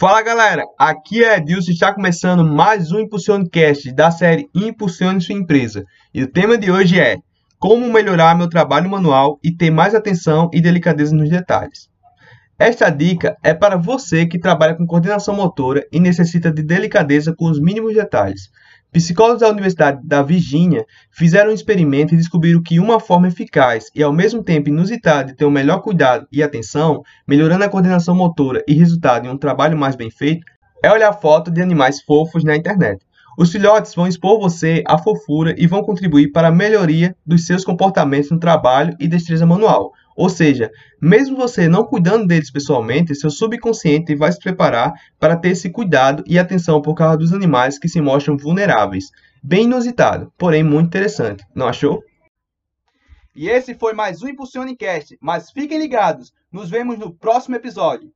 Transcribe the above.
Fala galera, aqui é Edilson e está começando mais um Impulsionecast da série Impulsione Sua Empresa. E o tema de hoje é Como melhorar meu trabalho manual e ter mais atenção e delicadeza nos detalhes. Esta dica é para você que trabalha com coordenação motora e necessita de delicadeza com os mínimos detalhes. Psicólogos da Universidade da Virgínia fizeram um experimento e descobriram que uma forma eficaz e ao mesmo tempo inusitada de ter um melhor cuidado e atenção, melhorando a coordenação motora e resultado em um trabalho mais bem feito, é olhar fotos de animais fofos na internet. Os filhotes vão expor você à fofura e vão contribuir para a melhoria dos seus comportamentos no trabalho e destreza manual, ou seja, mesmo você não cuidando deles pessoalmente, seu subconsciente vai se preparar para ter esse cuidado e atenção por causa dos animais que se mostram vulneráveis. Bem inusitado, porém muito interessante, não achou? E esse foi mais um Impulsione Cast, mas fiquem ligados, nos vemos no próximo episódio.